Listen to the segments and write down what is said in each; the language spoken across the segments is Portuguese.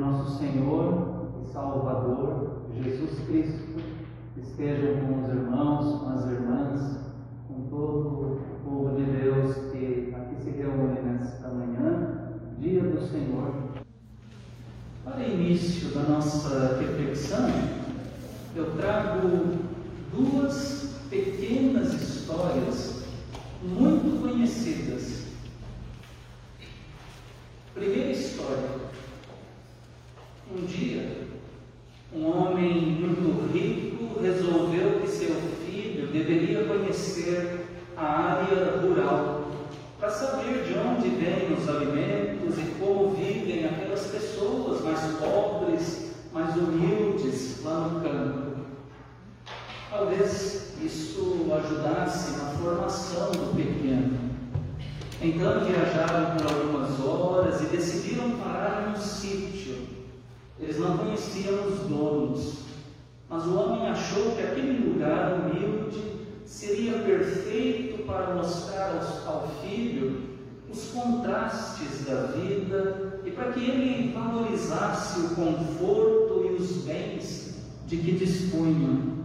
nosso Senhor e Salvador Jesus Cristo estejam com os irmãos, com as irmãs, com todo o povo de Deus que aqui se reúne nesta manhã, dia do Senhor. Para início da nossa reflexão, eu trago duas pequenas histórias muito conhecidas Primeira história. Um dia, um homem muito rico resolveu que seu filho deveria conhecer a área rural para saber de onde vêm os alimentos e como vivem aquelas pessoas mais pobres, mais humildes lá no campo. Talvez isso ajudasse na formação do pequeno. Então viajaram por algumas horas e decidiram parar num sítio. Eles não conheciam os donos, mas o homem achou que aquele lugar humilde seria perfeito para mostrar ao filho os contrastes da vida e para que ele valorizasse o conforto e os bens de que dispunham.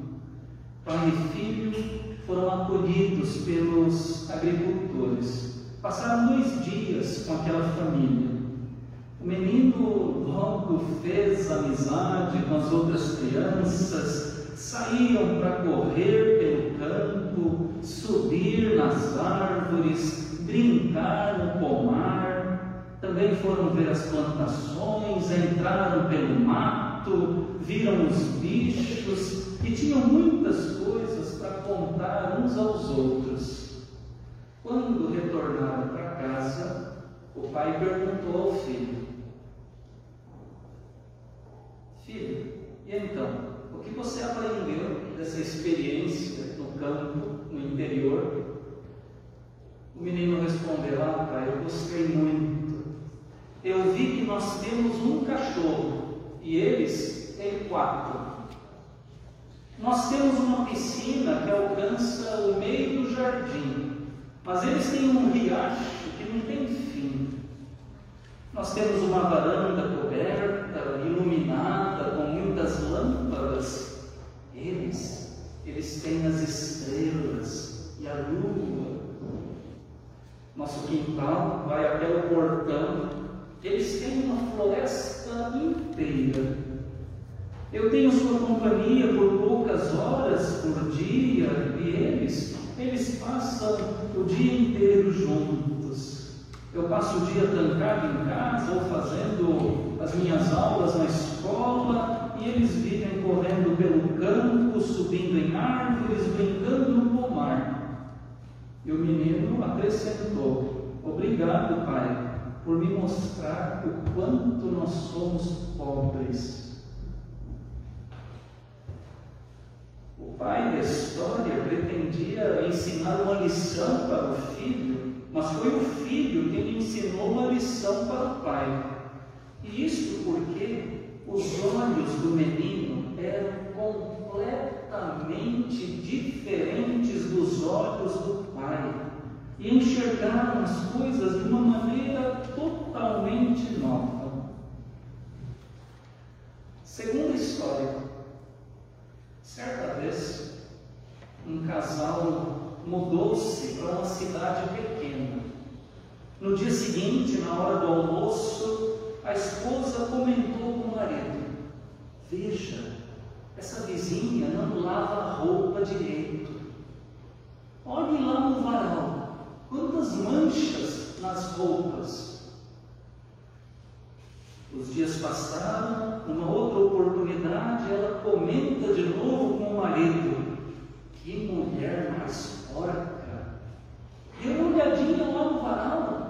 Pai e filho foram acolhidos pelos agricultores. Passaram dois dias com aquela família. O menino logo fez amizade com as outras crianças, saíam para correr pelo campo, subir nas árvores, brincar no pomar. Também foram ver as plantações, entraram pelo mato, viram os bichos e tinham muitas coisas para contar uns aos outros. Quando retornaram para casa, o pai perguntou ao filho: Filho, e então, o que você aprendeu dessa experiência no campo, no interior? O menino respondeu: Ah, pai, eu gostei muito. Eu vi que nós temos um cachorro e eles têm quatro. Nós temos uma piscina que alcança o meio do jardim mas eles têm um riacho que não tem fim. Nós temos uma varanda coberta, iluminada, com muitas lâmpadas. Eles, eles têm as estrelas e a lua. Nosso quintal vai até o portão. Eles têm uma floresta inteira. Eu tenho sua companhia por poucas horas por dia e eles eles passam o dia inteiro juntos. Eu passo o dia trancado em casa ou fazendo as minhas aulas na escola e eles vivem correndo pelo campo, subindo em árvores, brincando no pomar. E o menino acrescentou: Obrigado, pai, por me mostrar o quanto nós somos pobres O pai da história pretendia ensinar uma lição para o filho, mas foi o filho que lhe ensinou uma lição para o pai. E isso porque os olhos do menino eram completamente diferentes dos olhos do pai e enxergaram as coisas de uma maneira totalmente nova. Segunda história, Certa vez, um casal mudou-se para uma cidade pequena. No dia seguinte, na hora do almoço, a esposa comentou com o marido: Veja, essa vizinha não lava a roupa direito. Olhe lá no varal, quantas manchas nas roupas. Os dias passaram, numa outra oportunidade, ela comenta de novo com o marido: Que mulher mais porca! Dê uma olhadinha lá no varal.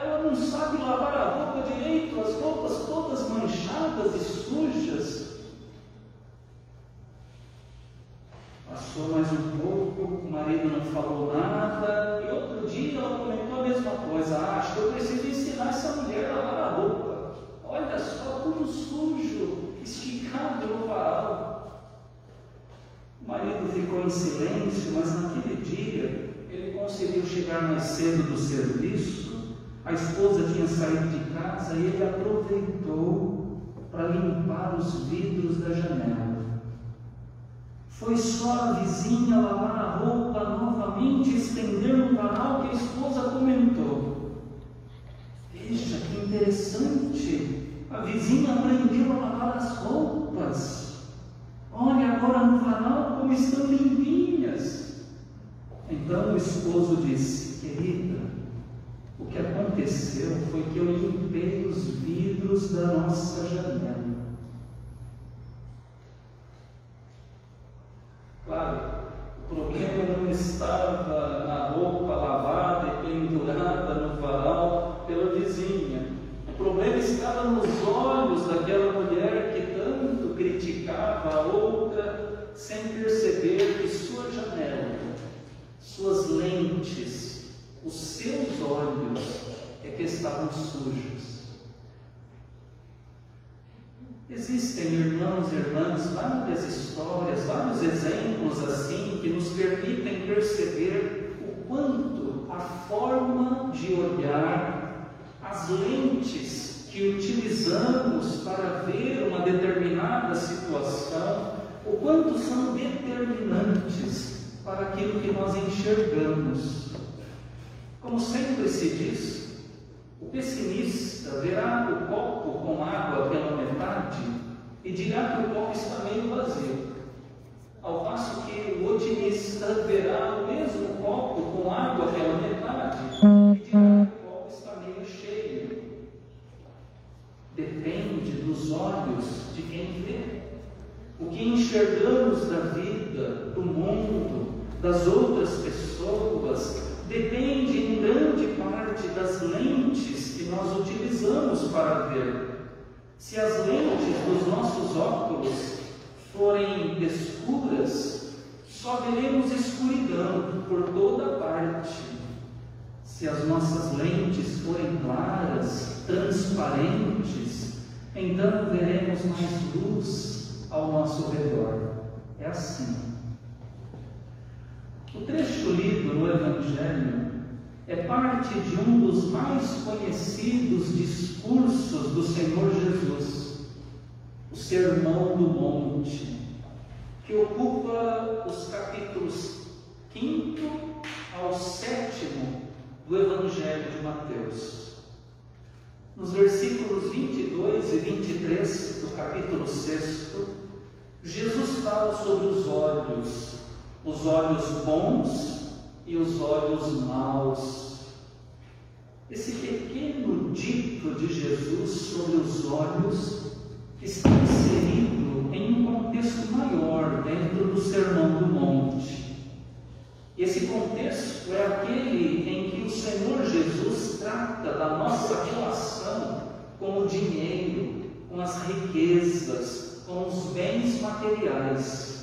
Ela não sabe lavar a roupa direito, as roupas todas manchadas e sujas. Passou mais um pouco, o marido não falou nada, e outro dia ela comentou a mesma coisa. Ah, acho que eu preciso ensinar essa mulher a lavar a roupa. Olha só tudo sujo, esticado no varal. O marido ficou em silêncio, mas naquele dia ele conseguiu chegar mais cedo do serviço. A esposa tinha saído de casa e ele aproveitou para limpar os vidros da janela. Foi só a vizinha lavar a roupa novamente estender no varal que a esposa comentou. Veja que interessante! A vizinha aprendeu a lavar as roupas. Olha agora no varal como estão limpinhas. Então o esposo disse: Querida, o que aconteceu foi que eu limpei os vidros da nossa janela. Claro, o problema não estava na roupa lavada e pendurada no varal pela vizinha. O problema estava nos olhos daquela mulher que tanto criticava a outra sem perceber que sua janela, suas lentes, olhos é que estavam sujos. Existem, irmãos e irmãs, várias histórias, vários exemplos assim que nos permitem perceber o quanto a forma de olhar, as lentes que utilizamos para ver uma determinada situação, o quanto são determinantes para aquilo que nós enxergamos. Como sempre se diz, pessimista verá o copo com água pela metade e dirá que o copo está meio vazio. Ao passo que o otimista verá o mesmo copo com água pela metade e dirá que o copo está meio cheio. Depende dos olhos de quem vê. O que enxergamos da vida, do mundo, das outras pessoas, depende em grande parte das lentes que nós utilizamos para ver. Se as lentes dos nossos óculos forem escuras, só veremos escuridão por toda parte. Se as nossas lentes forem claras, transparentes, então veremos mais luz ao nosso redor. É assim. O trecho lido no Evangelho é parte de um dos mais conhecidos discursos do Senhor Jesus, o Sermão do Monte, que ocupa os capítulos 5 ao 7 do Evangelho de Mateus. Nos versículos 22 e 23 do capítulo 6, Jesus fala sobre os olhos os olhos bons e os olhos maus. Esse pequeno dito de Jesus sobre os olhos está inserido em um contexto maior dentro do Sermão do Monte. Esse contexto é aquele em que o Senhor Jesus trata da nossa relação com o dinheiro, com as riquezas, com os bens materiais.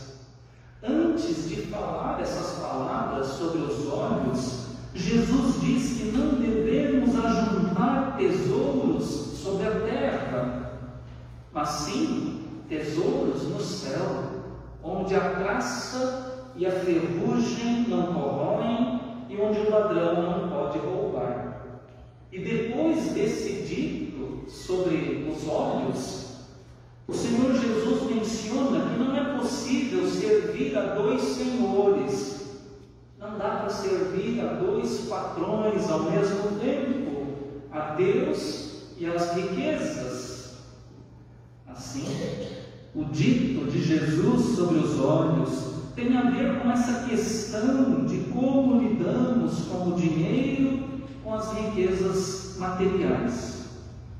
Antes de falar essas palavras sobre os olhos, Jesus diz que não devemos ajuntar tesouros sobre a terra, mas sim tesouros no céu, onde a caça e a ferrugem não corroem e onde o ladrão não pode roubar. E depois desse dito servir a dois senhores. Não dá para servir a dois patrões ao mesmo tempo, a Deus e as riquezas. Assim, o dito de Jesus sobre os olhos tem a ver com essa questão de como lidamos com o dinheiro, com as riquezas materiais.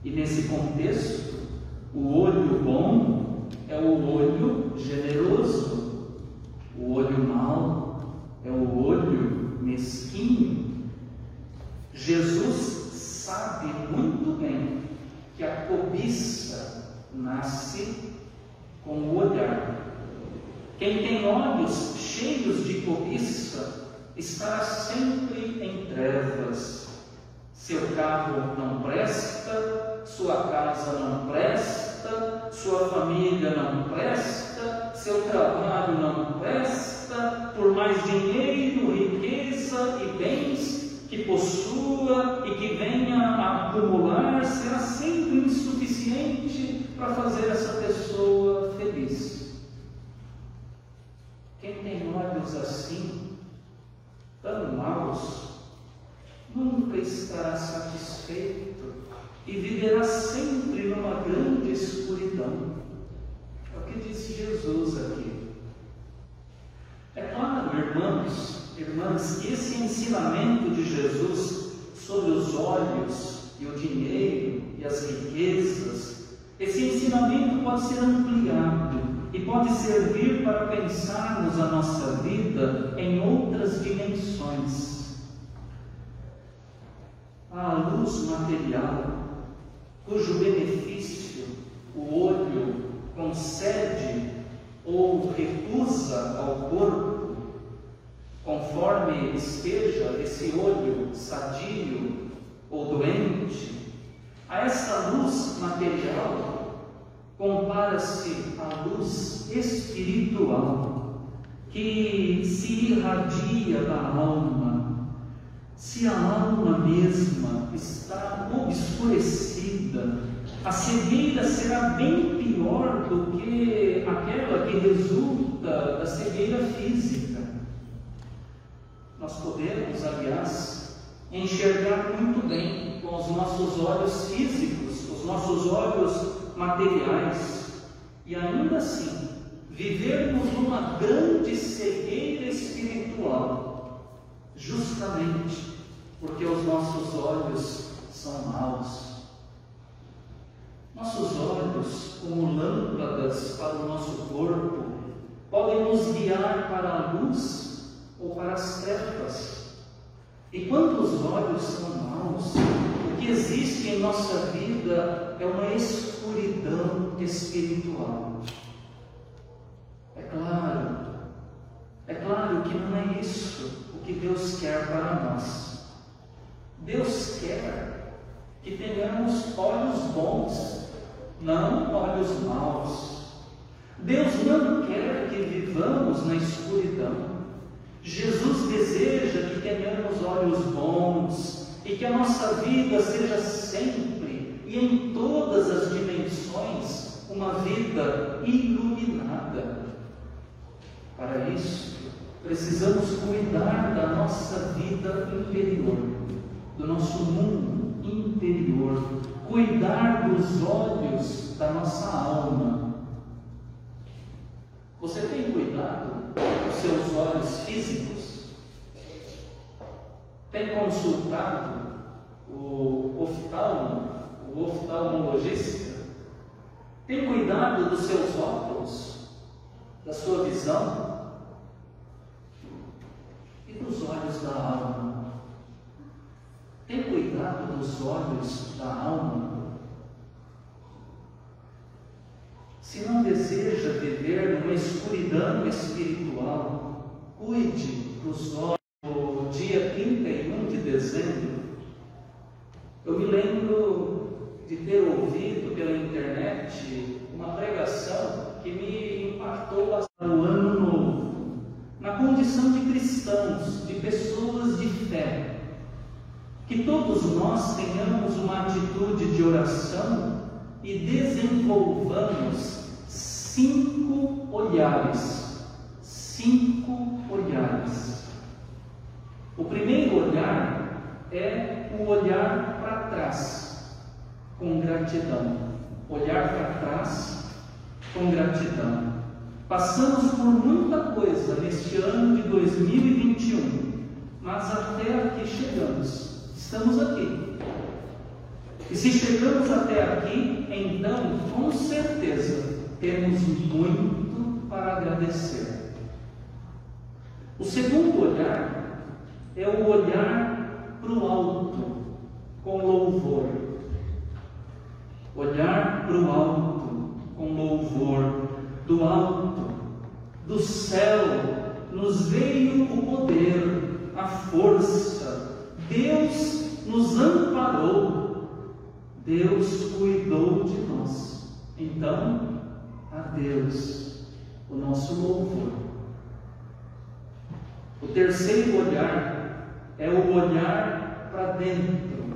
E nesse contexto, o olho bom é o olho generoso, o olho mau é o olho mesquinho. Jesus sabe muito bem que a cobiça nasce com o olhar. Quem tem olhos cheios de cobiça estará sempre em trevas. Seu carro não presta, sua casa não presta sua família não presta, seu trabalho não presta, por mais dinheiro, riqueza e bens que possua e que venha a acumular será sempre insuficiente para fazer essa pessoa feliz. Quem tem olhos assim, tão maus, nunca estará satisfeito e viverá sempre numa grande escuridão. É o que disse Jesus aqui. É claro, irmãos, irmãs, que esse ensinamento de Jesus sobre os olhos e o dinheiro e as riquezas, esse ensinamento pode ser ampliado e pode servir para pensarmos a nossa vida em outras dimensões. A luz material, cujo benefício o olho concede ou recusa ao corpo, conforme esteja esse olho sadio ou doente, a essa luz material compara-se a luz espiritual que se irradia da alma. Se a alma mesma está obscurecida, a cegueira será bem pior do que aquela que resulta da cegueira física. Nós podemos, aliás, enxergar muito bem com os nossos olhos físicos, os nossos olhos materiais, e ainda assim vivermos uma grande cegueira espiritual, justamente porque os nossos olhos são maus. Nossos olhos, como lâmpadas para o nosso corpo, podem nos guiar para a luz ou para as trevas. E quando os olhos são maus, o que existe em nossa vida é uma escuridão espiritual. É claro, é claro que não é isso que Deus quer para nós. Deus quer que tenhamos olhos bons não olhos maus. Deus não quer que vivamos na escuridão. Jesus deseja que tenhamos olhos bons e que a nossa vida seja sempre e em todas as dimensões uma vida iluminada. Para isso, precisamos cuidar da nossa vida interior, do nosso mundo interior, cuidar dos olhos da nossa alma. Você tem cuidado dos seus olhos físicos? Tem consultado o oftalmo, o oftalmologista? Tem cuidado dos seus óculos, da sua visão? E dos olhos da alma? Tem cuidado dos olhos da alma. Se não deseja viver numa escuridão espiritual, cuide dos olhos. No dia 31 de dezembro, eu me lembro de ter ouvido pela internet uma pregação que me impactou no ano novo, na condição de cristãos, de pessoas de fé que todos nós tenhamos uma atitude de oração e desenvolvamos cinco olhares. Cinco olhares. O primeiro olhar é o olhar para trás, com gratidão. Olhar para trás com gratidão. Passamos por muita coisa neste ano de 2021, mas até aqui chegamos. Estamos aqui. E se chegamos até aqui, então, com certeza, temos muito para agradecer. O segundo olhar é o olhar para o alto, com louvor. Olhar para o alto, com louvor. Do alto, do céu, nos veio o poder, a força, Deus nos amparou, Deus cuidou de nós. Então, a Deus o nosso louvor. O terceiro olhar é o olhar para dentro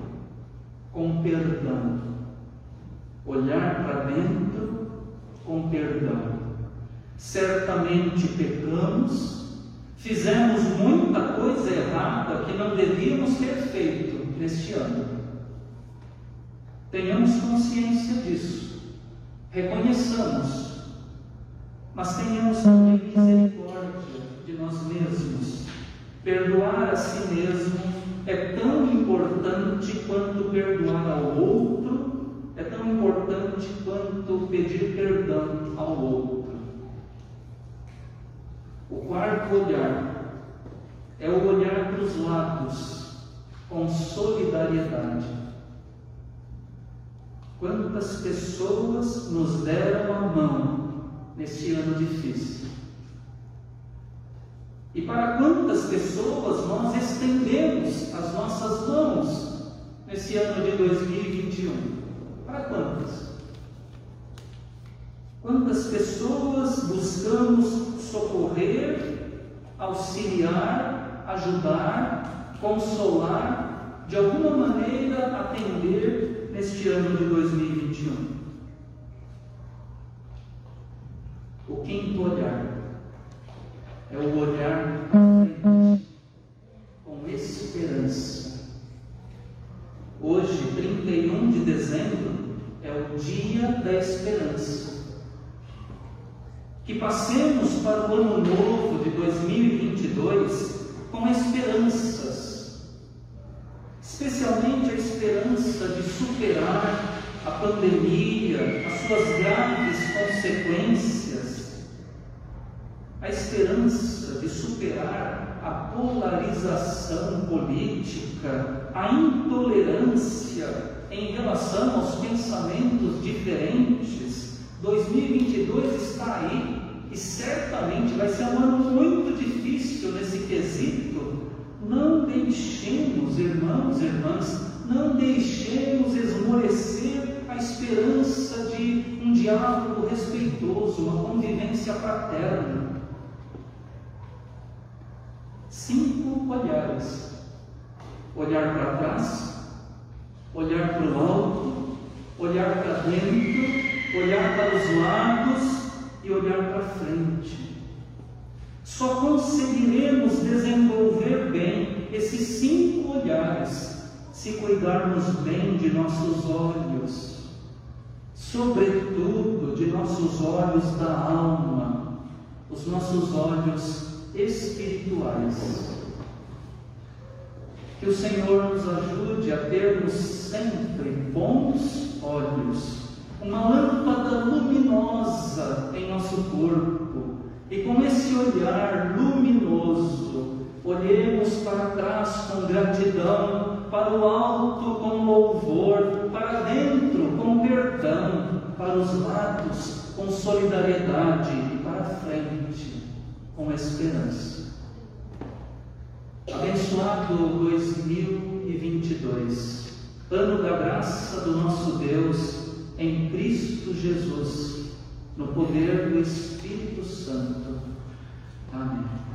com perdão. Olhar para dentro com perdão. Certamente pecamos, fizemos muita coisa errada que não devíamos ter feito neste ano. Tenhamos consciência disso, reconheçamos, mas tenhamos também misericórdia de nós mesmos. Perdoar a si mesmo é tão importante quanto perdoar ao outro, é tão importante quanto pedir perdão ao outro. Quarto olhar é o olhar para os lados com solidariedade. Quantas pessoas nos deram a mão neste ano difícil? E para quantas pessoas nós estendemos as nossas mãos nesse ano de 2021? Para quantas? Quantas pessoas buscamos socorrer, auxiliar, ajudar, consolar, de alguma maneira atender neste ano de 2021. O quinto olhar é o olhar com esperança. Hoje, 31 de dezembro, é o dia da esperança. Que passemos para o ano novo de 2022 com esperanças especialmente a esperança de superar a pandemia, as suas graves consequências, a esperança de superar a polarização política, a intolerância em relação aos pensamentos diferentes. 2022 está aí e certamente vai ser um ano muito difícil nesse quesito não deixemos, irmãos e irmãs, não deixemos esmorecer a esperança de um diálogo respeitoso, uma convivência fraterna. Cinco olhares: olhar para trás, olhar para o alto, olhar para dentro, olhar para os lados e olhar para frente. Só conseguiremos desenvolver bem esses cinco olhares se cuidarmos bem de nossos olhos, sobretudo de nossos olhos da alma, os nossos olhos espirituais. Que o Senhor nos ajude a termos sempre bons olhos, uma lâmpada luminosa em nosso corpo e com esse olhar luminoso, olhemos para trás com gratidão, para o alto com louvor, para dentro com perdão, para os lados com solidariedade e para frente com esperança. Abençoado 2022, ano da graça do nosso Deus em Cristo Jesus, no poder do Espírito Santo. Amém.